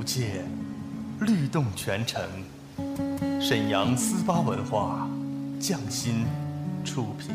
无界，律动全城。沈阳思巴文化，匠心出品。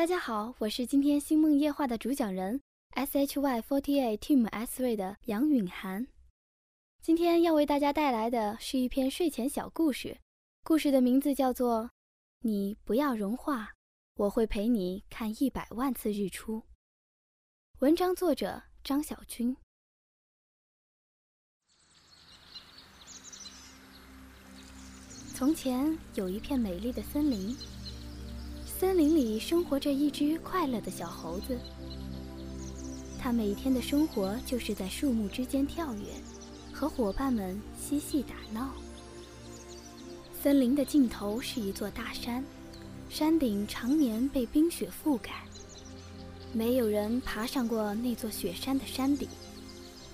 大家好，我是今天星梦夜话的主讲人 S H Y forty eight Team S 位的杨允涵。今天要为大家带来的是一篇睡前小故事，故事的名字叫做《你不要融化，我会陪你看一百万次日出》。文章作者张小军。从前有一片美丽的森林。森林里生活着一只快乐的小猴子，它每天的生活就是在树木之间跳跃，和伙伴们嬉戏打闹。森林的尽头是一座大山，山顶常年被冰雪覆盖，没有人爬上过那座雪山的山顶，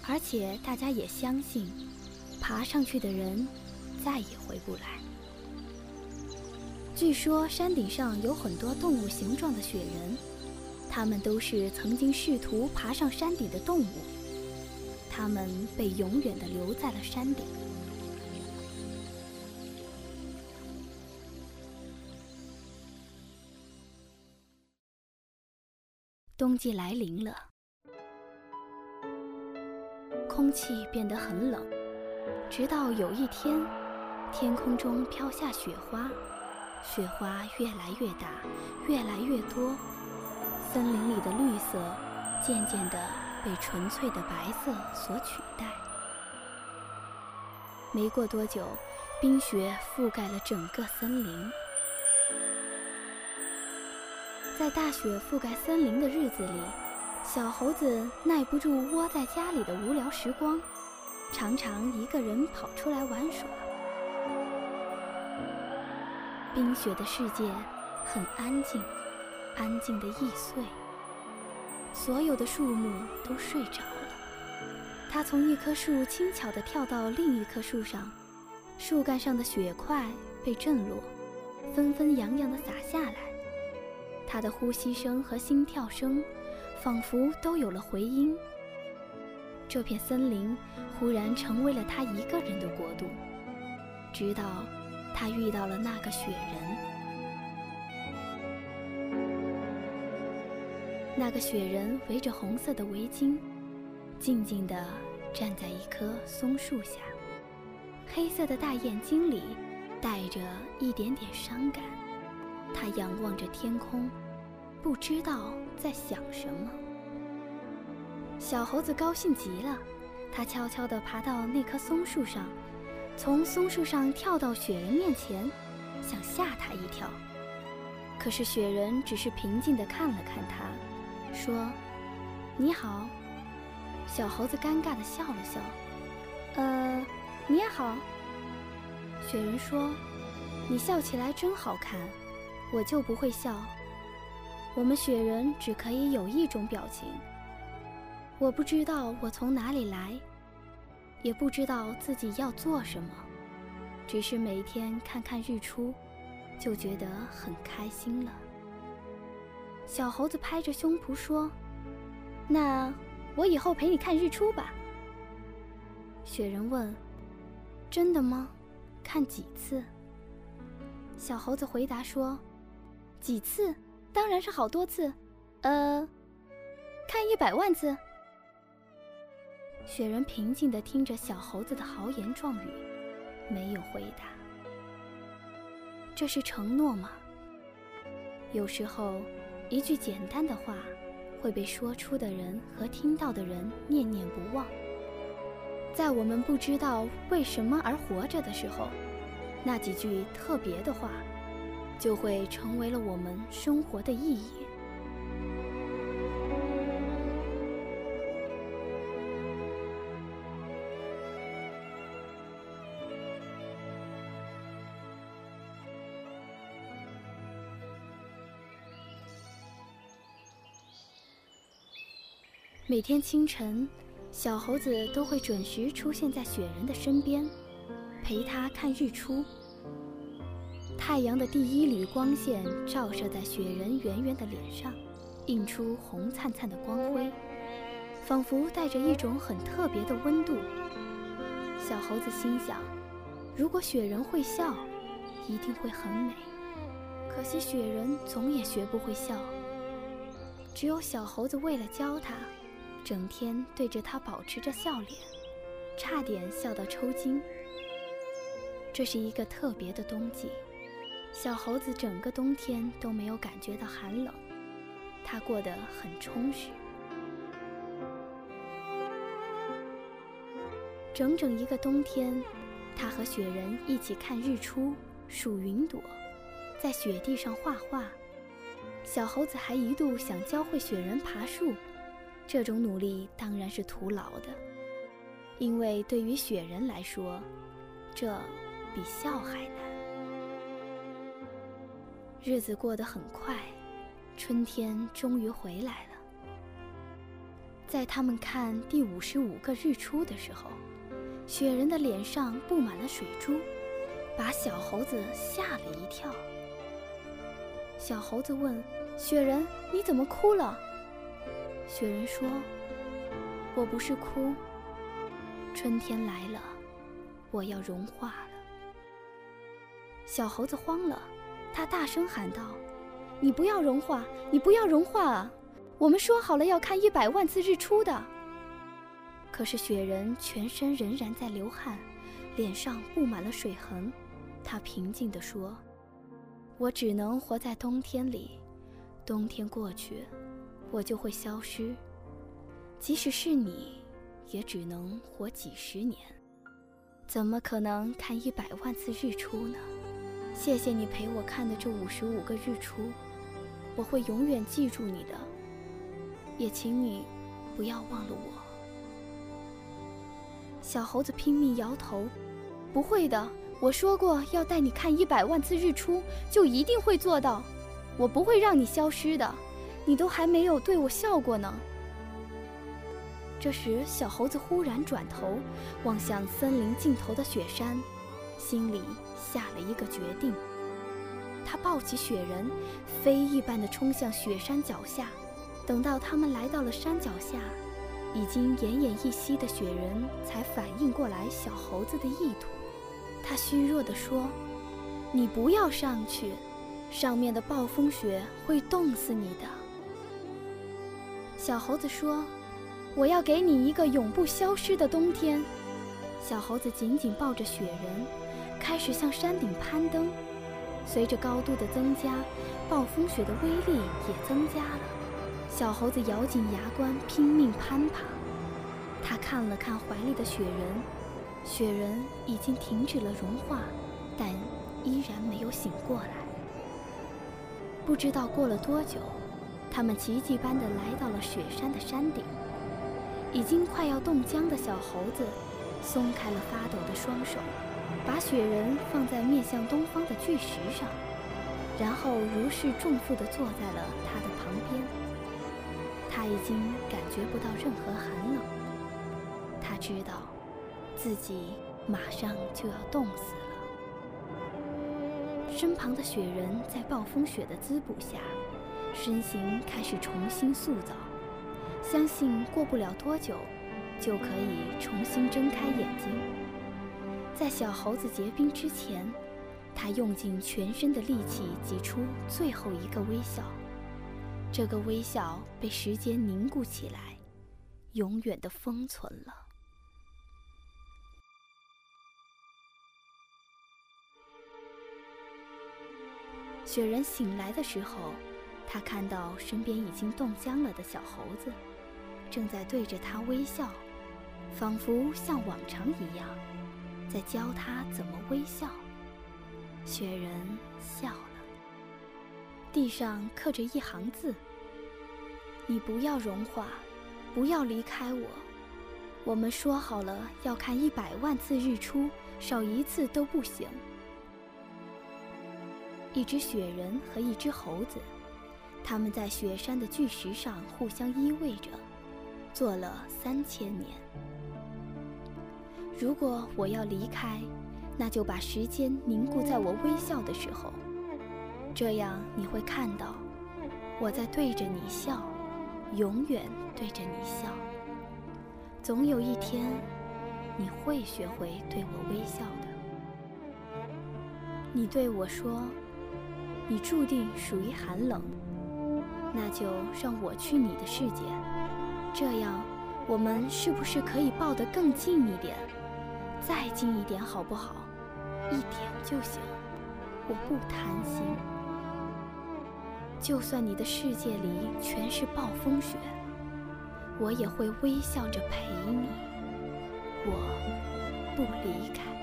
而且大家也相信，爬上去的人再也回不来。据说山顶上有很多动物形状的雪人，它们都是曾经试图爬上山顶的动物，它们被永远的留在了山顶。冬季来临了，空气变得很冷，直到有一天，天空中飘下雪花。雪花越来越大，越来越多，森林里的绿色渐渐地被纯粹的白色所取代。没过多久，冰雪覆盖了整个森林。在大雪覆盖森林的日子里，小猴子耐不住窝在家里的无聊时光，常常一个人跑出来玩耍。冰雪的世界很安静，安静的易碎。所有的树木都睡着了。它从一棵树轻巧地跳到另一棵树上，树干上的雪块被震落，纷纷扬扬地洒下来。它的呼吸声和心跳声，仿佛都有了回音。这片森林忽然成为了他一个人的国度，直到。他遇到了那个雪人，那个雪人围着红色的围巾，静静地站在一棵松树下，黑色的大眼睛里带着一点点伤感。他仰望着天空，不知道在想什么。小猴子高兴极了，它悄悄地爬到那棵松树上。从松树上跳到雪人面前，想吓他一跳。可是雪人只是平静地看了看他，说：“你好。”小猴子尴尬地笑了笑：“呃，你也好。”雪人说：“你笑起来真好看，我就不会笑。我们雪人只可以有一种表情。我不知道我从哪里来，也不知道自己要做什么，只是每天看看日出，就觉得很开心了。小猴子拍着胸脯说：“那我以后陪你看日出吧。”雪人问：“真的吗？看几次？”小猴子回答说：“几次？当然是好多次，呃，看一百万次。”雪人平静地听着小猴子的豪言壮语，没有回答。这是承诺吗？有时候，一句简单的话，会被说出的人和听到的人念念不忘。在我们不知道为什么而活着的时候，那几句特别的话，就会成为了我们生活的意义。每天清晨，小猴子都会准时出现在雪人的身边，陪他看日出。太阳的第一缕光线照射在雪人圆圆的脸上，映出红灿灿的光辉，仿佛带着一种很特别的温度。小猴子心想：如果雪人会笑，一定会很美。可惜雪人总也学不会笑，只有小猴子为了教他。整天对着他保持着笑脸，差点笑到抽筋。这是一个特别的冬季，小猴子整个冬天都没有感觉到寒冷，他过得很充实。整整一个冬天，他和雪人一起看日出、数云朵，在雪地上画画。小猴子还一度想教会雪人爬树。这种努力当然是徒劳的，因为对于雪人来说，这比笑还难。日子过得很快，春天终于回来了。在他们看第五十五个日出的时候，雪人的脸上布满了水珠，把小猴子吓了一跳。小猴子问雪人：“你怎么哭了？”雪人说：“我不是哭，春天来了，我要融化了。”小猴子慌了，他大声喊道：“你不要融化，你不要融化啊！我们说好了要看一百万次日出的。”可是雪人全身仍然在流汗，脸上布满了水痕。他平静地说：“我只能活在冬天里，冬天过去。”我就会消失，即使是你，也只能活几十年，怎么可能看一百万次日出呢？谢谢你陪我看的这五十五个日出，我会永远记住你的，也请你不要忘了我。小猴子拼命摇头，不会的，我说过要带你看一百万次日出，就一定会做到，我不会让你消失的。你都还没有对我笑过呢。这时，小猴子忽然转头望向森林尽头的雪山，心里下了一个决定。他抱起雪人，飞一般的冲向雪山脚下。等到他们来到了山脚下，已经奄奄一息的雪人才反应过来小猴子的意图。他虚弱地说：“你不要上去，上面的暴风雪会冻死你的。”小猴子说：“我要给你一个永不消失的冬天。”小猴子紧紧抱着雪人，开始向山顶攀登。随着高度的增加，暴风雪的威力也增加了。小猴子咬紧牙关，拼命攀爬。他看了看怀里的雪人，雪人已经停止了融化，但依然没有醒过来。不知道过了多久。他们奇迹般的来到了雪山的山顶，已经快要冻僵的小猴子松开了发抖的双手，把雪人放在面向东方的巨石上，然后如释重负地坐在了他的旁边。他已经感觉不到任何寒冷，他知道自己马上就要冻死了。身旁的雪人在暴风雪的滋补下，身形开始重新塑造，相信过不了多久，就可以重新睁开眼睛。在小猴子结冰之前，他用尽全身的力气挤出最后一个微笑。这个微笑被时间凝固起来，永远的封存了。雪人醒来的时候，他看到身边已经冻僵了的小猴子，正在对着他微笑，仿佛像往常一样，在教他怎么微笑。雪人笑了。地上刻着一行字：“你不要融化，不要离开我。我们说好了要看一百万次日出，少一次都不行。”一只雪人和一只猴子，他们在雪山的巨石上互相依偎着，坐了三千年。如果我要离开，那就把时间凝固在我微笑的时候。这样你会看到，我在对着你笑，永远对着你笑。总有一天，你会学会对我微笑的。你对我说：“你注定属于寒冷，那就让我去你的世界。这样，我们是不是可以抱得更近一点？再近一点好不好？一点就行，我不贪心。”就算你的世界里全是暴风雪，我也会微笑着陪你，我不离开。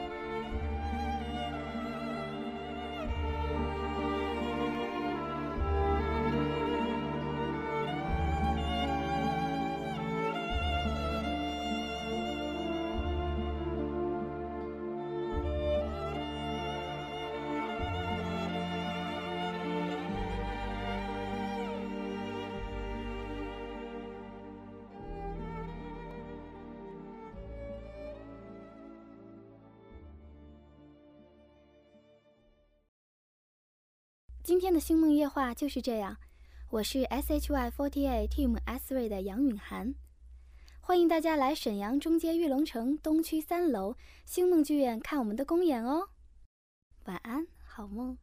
今天的星梦夜话就是这样，我是 S H Y Forty Eight Team S three 的杨允涵，欢迎大家来沈阳中街玉龙城东区三楼星梦剧院看我们的公演哦。晚安，好梦。